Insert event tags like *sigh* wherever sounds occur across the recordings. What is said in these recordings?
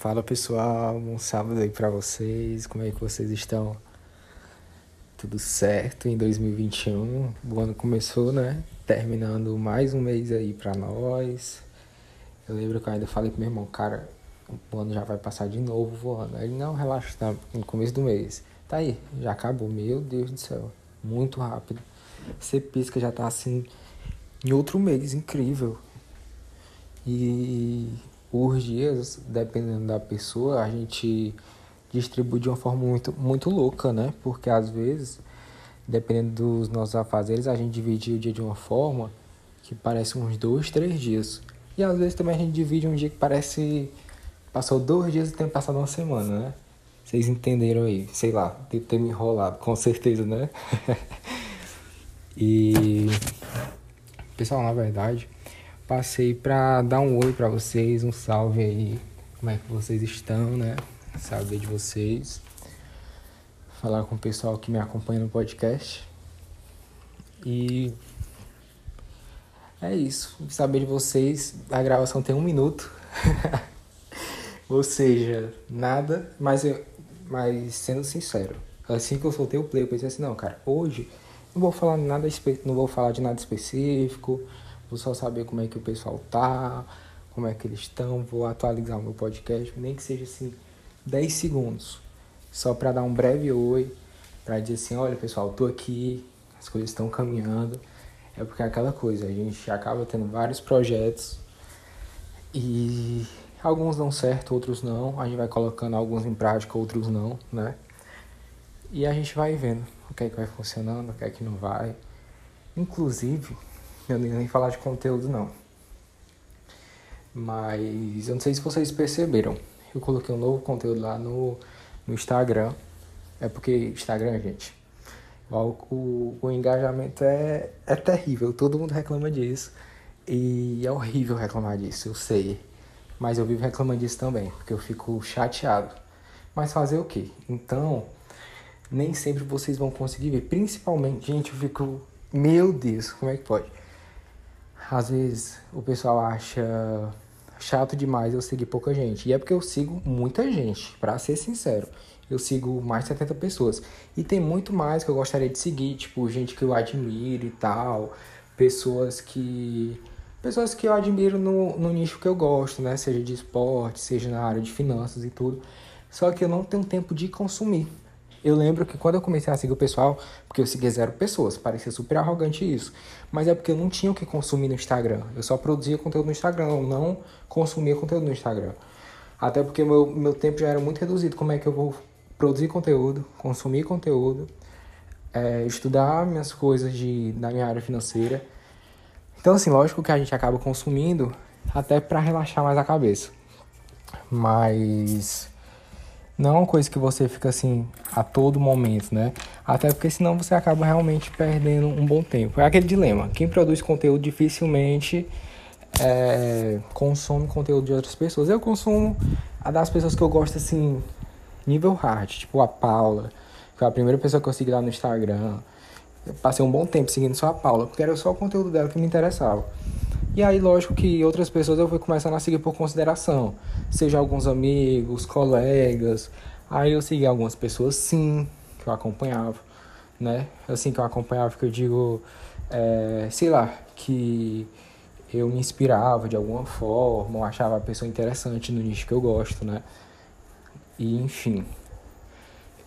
Fala pessoal, um sábado aí pra vocês, como é que vocês estão? Tudo certo em 2021, o ano começou, né? Terminando mais um mês aí pra nós. Eu lembro que eu ainda falei pro meu irmão, cara, o ano já vai passar de novo voando. Ele, não, relaxa, tá no começo do mês. Tá aí, já acabou, meu Deus do céu, muito rápido. Você pisca, já tá assim, em outro mês, incrível. E os dias, dependendo da pessoa, a gente distribui de uma forma muito, muito louca, né? Porque às vezes, dependendo dos nossos afazeres, a gente divide o dia de uma forma que parece uns dois, três dias. E às vezes também a gente divide um dia que parece. Passou dois dias e tem passado uma semana, né? Vocês entenderam aí, sei lá, devo ter me enrolado, com certeza, né? *laughs* e. Pessoal, na verdade Passei para dar um oi para vocês, um salve aí, como é que vocês estão, né? Saber de vocês. Falar com o pessoal que me acompanha no podcast. E é isso. Saber de vocês. A gravação tem um minuto. *laughs* Ou seja, nada, mas, eu, mas sendo sincero, assim que eu soltei o play, eu pensei assim, não, cara, hoje não vou falar nada, não vou falar de nada específico Vou só saber como é que o pessoal tá, como é que eles estão. Vou atualizar o meu podcast, nem que seja assim 10 segundos, só para dar um breve oi, para dizer assim, olha pessoal, tô aqui, as coisas estão caminhando. É porque é aquela coisa, a gente acaba tendo vários projetos e alguns dão certo, outros não. A gente vai colocando alguns em prática, outros não, né? E a gente vai vendo o que é que vai funcionando, o que é que não vai. Inclusive, eu nem, falar de conteúdo não. Mas eu não sei se vocês perceberam. Eu coloquei um novo conteúdo lá no, no Instagram. É porque Instagram, gente, o, o, o engajamento é, é terrível. Todo mundo reclama disso. E é horrível reclamar disso, eu sei. Mas eu vivo reclamando disso também, porque eu fico chateado. Mas fazer o quê? Então, nem sempre vocês vão conseguir ver. Principalmente, gente, eu fico. Meu Deus, como é que pode? Às vezes o pessoal acha chato demais eu seguir pouca gente. E é porque eu sigo muita gente, para ser sincero. Eu sigo mais de 70 pessoas. E tem muito mais que eu gostaria de seguir, tipo, gente que eu admiro e tal. Pessoas que. Pessoas que eu admiro no, no nicho que eu gosto, né? Seja de esporte, seja na área de finanças e tudo. Só que eu não tenho tempo de consumir. Eu lembro que quando eu comecei a seguir o pessoal, porque eu seguia zero pessoas, parecia super arrogante isso. Mas é porque eu não tinha o que consumir no Instagram. Eu só produzia conteúdo no Instagram, eu não consumia conteúdo no Instagram. Até porque meu, meu tempo já era muito reduzido. Como é que eu vou produzir conteúdo, consumir conteúdo, é, estudar minhas coisas de, da minha área financeira. Então, assim, lógico que a gente acaba consumindo até para relaxar mais a cabeça. Mas não é uma coisa que você fica assim a todo momento, né? Até porque senão você acaba realmente perdendo um bom tempo. É aquele dilema. Quem produz conteúdo dificilmente é, consome conteúdo de outras pessoas. Eu consumo a das pessoas que eu gosto assim, nível hard, tipo a Paula, que foi a primeira pessoa que eu segui lá no Instagram. Eu passei um bom tempo seguindo só a Paula, porque era só o conteúdo dela que me interessava. E aí, lógico que outras pessoas eu fui começando a seguir por consideração, seja alguns amigos, colegas. Aí eu segui algumas pessoas, sim, que eu acompanhava, né? Assim que eu acompanhava, que eu digo, é, sei lá, que eu me inspirava de alguma forma, ou achava a pessoa interessante no nicho que eu gosto, né? E enfim.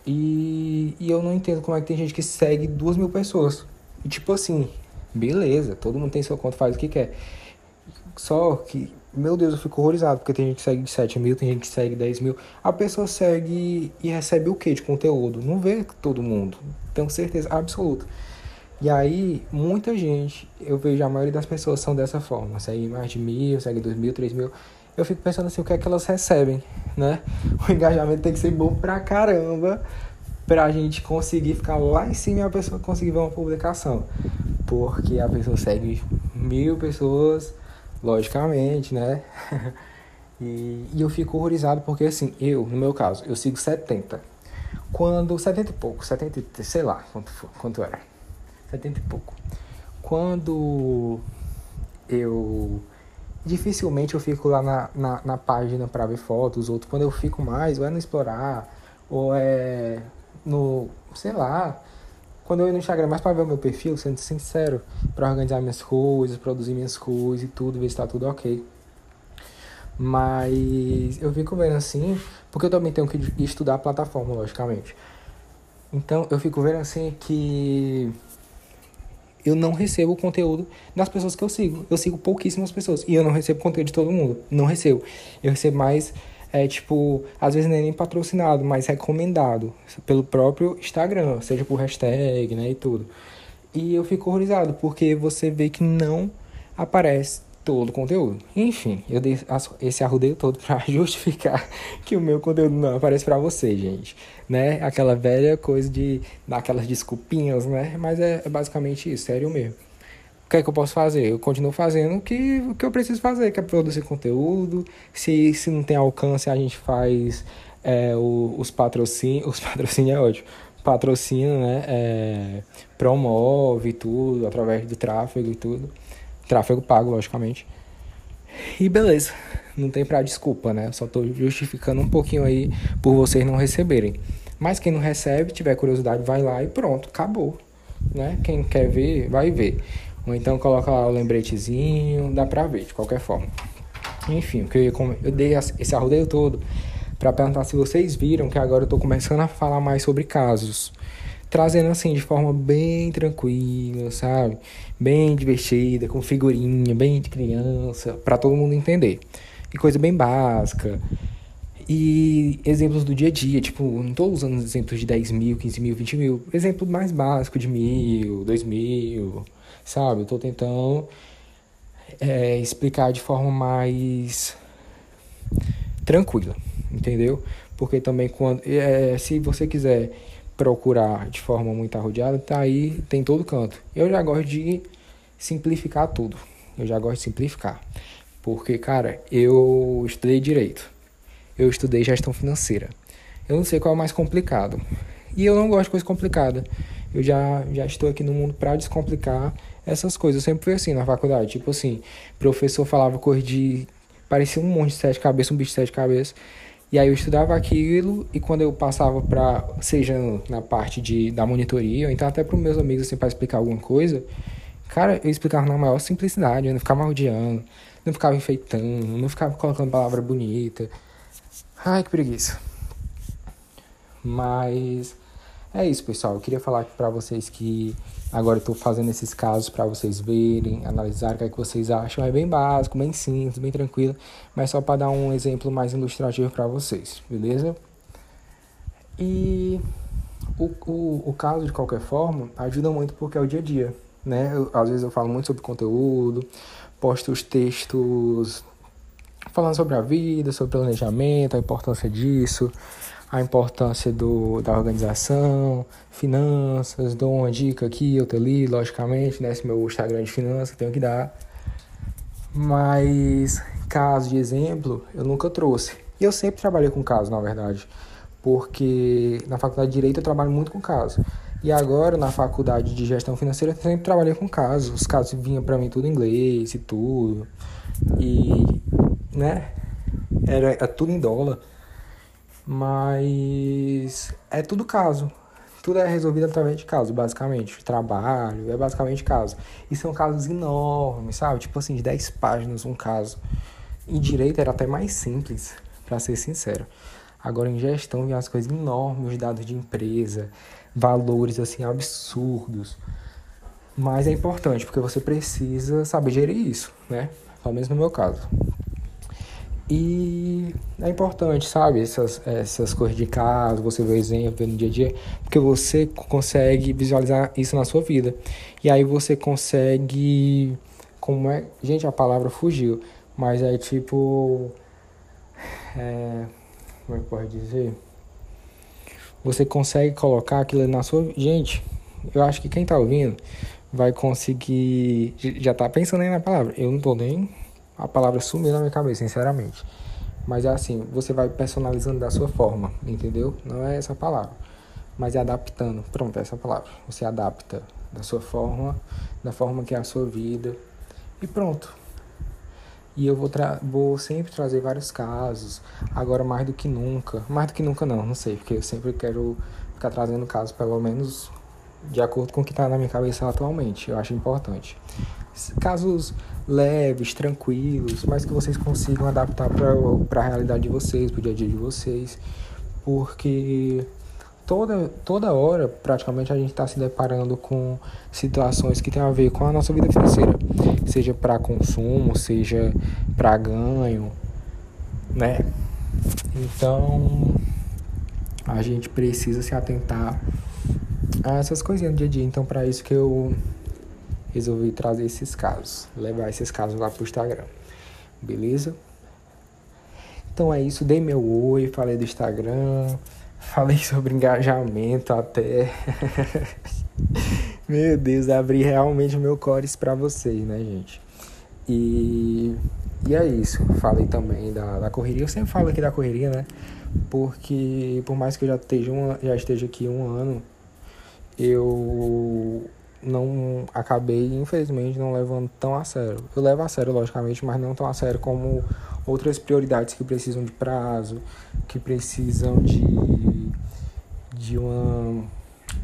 E, e eu não entendo como é que tem gente que segue duas mil pessoas. E tipo assim, Beleza, todo mundo tem sua conta, faz o que quer. Só que, meu Deus, eu fico horrorizado, porque tem gente que segue de 7 mil, tem gente que segue 10 mil. A pessoa segue e recebe o que de conteúdo? Não vê todo mundo. Tenho certeza absoluta. E aí, muita gente, eu vejo a maioria das pessoas são dessa forma. Segue mais de mil, segue dois mil, três mil. Eu fico pensando assim, o que é que elas recebem, né? O engajamento tem que ser bom pra caramba pra gente conseguir ficar lá em cima e a pessoa conseguir ver uma publicação porque a pessoa segue mil pessoas, logicamente, né? *laughs* e, e eu fico horrorizado porque, assim, eu, no meu caso, eu sigo 70. Quando, 70 e pouco, 70, sei lá quanto, quanto era, 70 e pouco. Quando eu dificilmente eu fico lá na, na, na página para ver fotos, outros quando eu fico mais, ou é no explorar, ou é no, sei lá, quando eu ia no Instagram mais para ver o meu perfil, sendo sincero, para organizar minhas coisas, produzir minhas coisas e tudo, ver se tá tudo ok. Mas eu fico vendo assim, porque eu também tenho que estudar a plataforma, logicamente. Então eu fico vendo assim que eu não recebo conteúdo das pessoas que eu sigo. Eu sigo pouquíssimas pessoas. E eu não recebo conteúdo de todo mundo. Não recebo. Eu recebo mais, é, tipo, às vezes nem patrocinado, mas recomendado pelo próprio Instagram, seja por hashtag, né, e tudo. E eu fico horrorizado, porque você vê que não aparece todo o conteúdo. Enfim, eu dei esse arrudeio todo *laughs* para justificar que o meu conteúdo não aparece para você, gente. Né? Aquela velha coisa de dar aquelas desculpinhas, né? Mas é, é, basicamente isso, sério mesmo. Que é que eu posso fazer? Eu continuo fazendo o que, o que eu preciso fazer, que é produzir conteúdo. Se, se não tem alcance, a gente faz é, o, os patrocínios. Os patrocínios é ótimo. Patrocina, né? É, promove tudo através do tráfego e tudo. Tráfego pago, logicamente. E beleza, não tem pra desculpa, né? Só tô justificando um pouquinho aí por vocês não receberem. Mas quem não recebe, tiver curiosidade, vai lá e pronto, acabou. Né? Quem quer ver, vai ver. Ou então coloca lá o lembretezinho, dá pra ver, de qualquer forma. Enfim, que eu, eu dei esse arrodeio todo para perguntar se vocês viram que agora eu tô começando a falar mais sobre casos trazendo assim de forma bem tranquila, sabe? Bem divertida, com figurinha, bem de criança, para todo mundo entender. E coisa bem básica. E exemplos do dia a dia, tipo, não tô usando exemplos de 10 mil, 15 mil, 20 mil. Exemplo mais básico de mil, dois mil, sabe? Eu tô tentando é, explicar de forma mais tranquila, entendeu? Porque também quando. É, se você quiser procurar de forma muito arrodeada, tá aí, tem todo canto. Eu já gosto de simplificar tudo. Eu já gosto de simplificar. Porque, cara, eu estudei direito. Eu estudei gestão financeira. Eu não sei qual é o mais complicado. E eu não gosto de coisa complicada. Eu já, já estou aqui no mundo para descomplicar essas coisas. Eu sempre fui assim na faculdade. Tipo assim, professor falava coisa de. Parecia um monte de sete cabeças, um bicho de sete cabeças. E aí eu estudava aquilo e quando eu passava para, seja na parte de, da monitoria, ou então até para os meus amigos assim, para explicar alguma coisa, cara, eu explicava na maior simplicidade, eu não ficava rodeando, não ficava enfeitando, não ficava colocando palavra bonita. Ai, que preguiça. Mas é isso, pessoal. Eu queria falar para vocês que agora eu tô fazendo esses casos para vocês verem, analisar o que, é que vocês acham. É bem básico, bem simples, bem tranquilo, mas só para dar um exemplo mais ilustrativo para vocês, beleza? E o, o, o caso, de qualquer forma, ajuda muito porque é o dia a dia, né? Eu, às vezes eu falo muito sobre conteúdo, posto os textos falando sobre a vida, sobre planejamento, a importância disso a importância do, da organização, finanças, dou uma dica aqui, outra ali, logicamente, né? Esse meu Instagram de finanças tenho que dar. Mas caso de exemplo, eu nunca trouxe. E eu sempre trabalhei com casos, na verdade. Porque na faculdade de Direito eu trabalho muito com casos. E agora, na faculdade de Gestão Financeira, eu sempre trabalhei com casos. Os casos vinham para mim tudo em inglês e tudo. E, né? Era, era tudo em dólar. Mas é tudo caso. Tudo é resolvido através de caso, basicamente. Trabalho, é basicamente caso. E são casos enormes, sabe? Tipo assim, de 10 páginas um caso. Em direito era até mais simples, para ser sincero. Agora em gestão vem as coisas enormes, dados de empresa, valores assim absurdos. Mas é importante porque você precisa saber gerir isso, né? Pelo menos no meu caso. E é importante, sabe? Essas, essas coisas de casa, você vê o exemplo, vê no dia a dia, porque você consegue visualizar isso na sua vida. E aí você consegue. Como é. Gente, a palavra fugiu, mas é tipo. É, como é que pode dizer? Você consegue colocar aquilo na sua. Gente, eu acho que quem tá ouvindo vai conseguir. Já tá pensando aí na palavra. Eu não tô nem a palavra sumiu na minha cabeça, sinceramente. Mas é assim, você vai personalizando da sua forma, entendeu? Não é essa palavra. Mas é adaptando. Pronto, é essa palavra. Você adapta da sua forma, da forma que é a sua vida. E pronto. E eu vou, vou sempre trazer vários casos, agora mais do que nunca. Mais do que nunca não, não sei, porque eu sempre quero ficar trazendo casos, pelo menos de acordo com o que está na minha cabeça atualmente. Eu acho importante. Casos leves, tranquilos, mas que vocês consigam adaptar para a realidade de vocês, para o dia a dia de vocês. Porque toda, toda hora, praticamente, a gente está se deparando com situações que tem a ver com a nossa vida financeira, seja para consumo, seja para ganho, né? Então, a gente precisa se atentar a essas coisinhas do dia a dia. Então, para isso que eu resolvi trazer esses casos, levar esses casos lá pro Instagram, beleza? Então é isso, dei meu oi, falei do Instagram, *laughs* Falei sobre engajamento até. *laughs* meu Deus, abri realmente meu cores para vocês, né, gente? E, e é isso. Falei também da, da correria. Eu sempre falo aqui da correria, né? Porque por mais que eu já esteja, já esteja aqui um ano, eu não acabei, infelizmente, não levando tão a sério. Eu levo a sério, logicamente, mas não tão a sério como outras prioridades que precisam de prazo, que precisam de, de uma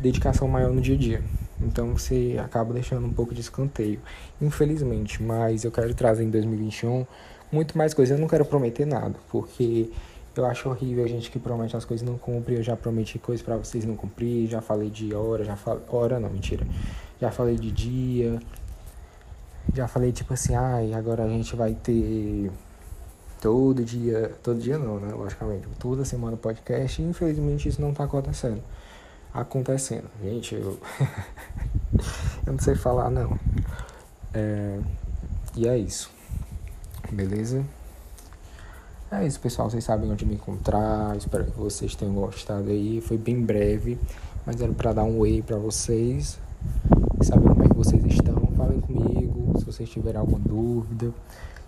dedicação maior no dia a dia. Então você acaba deixando um pouco de escanteio, infelizmente. Mas eu quero trazer em 2021 muito mais coisas. Eu não quero prometer nada, porque eu acho horrível a gente que promete as coisas e não cumpre. Eu já prometi coisas para vocês não cumprir, já falei de hora, já falei. Hora não, mentira. Já falei de dia. Já falei tipo assim, ai, agora a gente vai ter todo dia, todo dia não, né? Logicamente, toda semana podcast e infelizmente isso não tá acontecendo. Acontecendo. Gente, eu. *laughs* eu não sei falar não. É... E é isso. Beleza? É isso, pessoal. Vocês sabem onde me encontrar. Espero que vocês tenham gostado aí. Foi bem breve, mas era para dar um oi para vocês. Saber como é que vocês estão. Falem comigo se vocês tiverem alguma dúvida.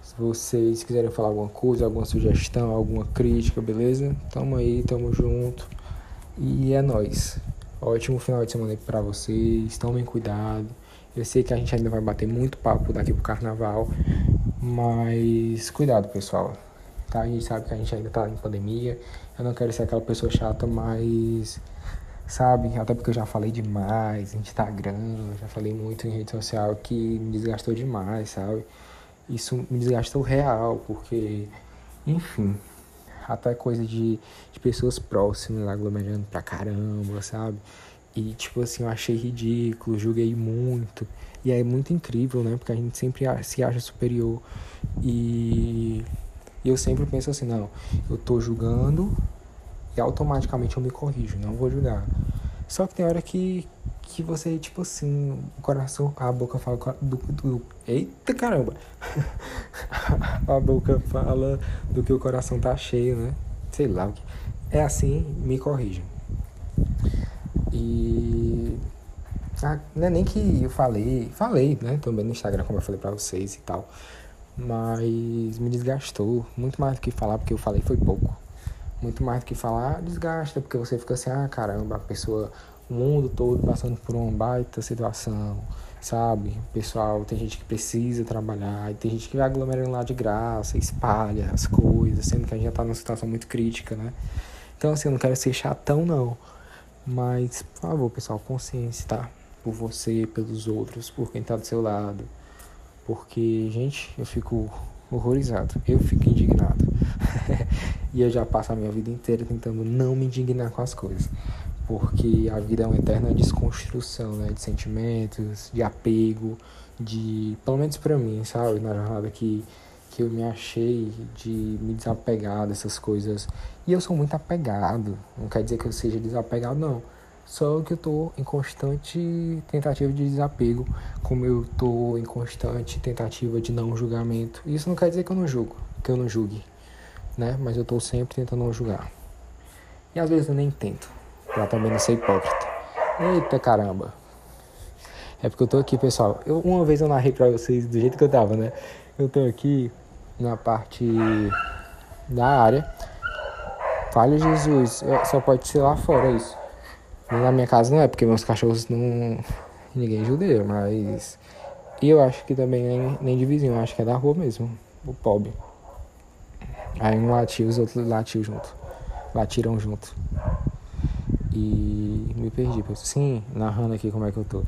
Se vocês quiserem falar alguma coisa, alguma sugestão, alguma crítica, beleza? Tamo aí, tamo junto. E é nóis. Ótimo final de semana aí pra vocês. Tomem cuidado. Eu sei que a gente ainda vai bater muito papo daqui pro carnaval. Mas cuidado, pessoal. Tá? A gente sabe que a gente ainda tá em pandemia. Eu não quero ser aquela pessoa chata, mas. Sabe? Até porque eu já falei demais em Instagram, já falei muito em rede social que me desgastou demais, sabe? isso me desgastou real, porque, enfim, até coisa de, de pessoas próximas aglomerando pra caramba, sabe? E, tipo assim, eu achei ridículo, julguei muito. E é muito incrível, né? Porque a gente sempre se acha superior. E, e eu sempre penso assim, não, eu tô julgando e automaticamente eu me corrijo, não vou julgar. Só que tem hora que, que você, tipo assim, o coração, a boca fala do, do eita caramba, *laughs* a boca fala do que o coração tá cheio, né? Sei lá o que. É assim, me corrijam. E ah, não é nem que eu falei, falei, né? Também no Instagram, como eu falei pra vocês e tal. Mas me desgastou. Muito mais do que falar, porque eu falei foi pouco. Muito mais do que falar, desgasta, porque você fica assim, ah caramba, a pessoa o mundo todo passando por uma baita situação, sabe? Pessoal, tem gente que precisa trabalhar, e tem gente que vai aglomerando lá de graça, espalha as coisas, sendo que a gente já tá numa situação muito crítica, né? Então, assim, eu não quero ser chatão, não. Mas, por favor, pessoal, consciência, tá? Por você, pelos outros, por quem tá do seu lado. Porque, gente, eu fico horrorizado, eu fico indignado. *laughs* e eu já passo a minha vida inteira tentando não me indignar com as coisas porque a vida é uma eterna desconstrução, né, de sentimentos, de apego, de, pelo menos para mim, sabe, na jornada que que eu me achei de me desapegar dessas coisas. E eu sou muito apegado, não quer dizer que eu seja desapegado não. Só que eu tô em constante tentativa de desapego, como eu tô em constante tentativa de não julgamento. Isso não quer dizer que eu não julgo, que eu não julgue, né? Mas eu tô sempre tentando não julgar. E às vezes eu nem tento pra também não ser hipócrita. Eita caramba. É porque eu tô aqui, pessoal. Eu, uma vez eu narrei pra vocês do jeito que eu tava, né? Eu tô aqui na parte da área. Fale Jesus, só pode ser lá fora isso. Na minha casa não é, porque meus cachorros não. Ninguém judeia, mas. E eu acho que também nem, nem de vizinho, eu acho que é da rua mesmo. o pobre. Aí um latiu, os outros latiu junto. Latiram junto. E me perdi. Sim, narrando aqui como é que eu tô.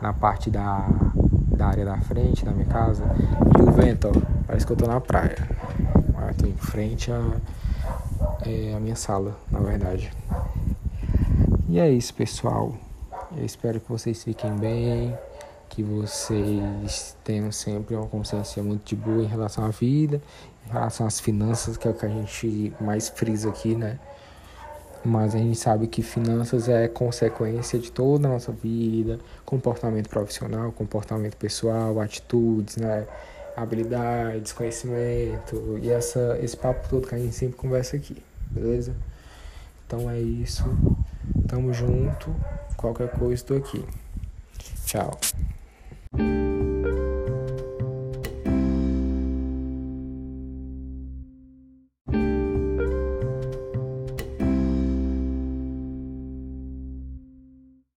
Na parte da, da área da frente da minha casa. E o vento, ó. Parece que eu tô na praia. Eu tô em frente a, é, a minha sala, na verdade. E é isso, pessoal. Eu espero que vocês fiquem bem, que vocês tenham sempre uma consciência muito de boa em relação à vida, em relação às finanças, que é o que a gente mais frisa aqui, né? Mas a gente sabe que finanças é consequência de toda a nossa vida, comportamento profissional, comportamento pessoal, atitudes, né? habilidades, conhecimento e essa, esse papo todo que a gente sempre conversa aqui, beleza? Então é isso. Tamo junto. Qualquer coisa, estou aqui. Tchau.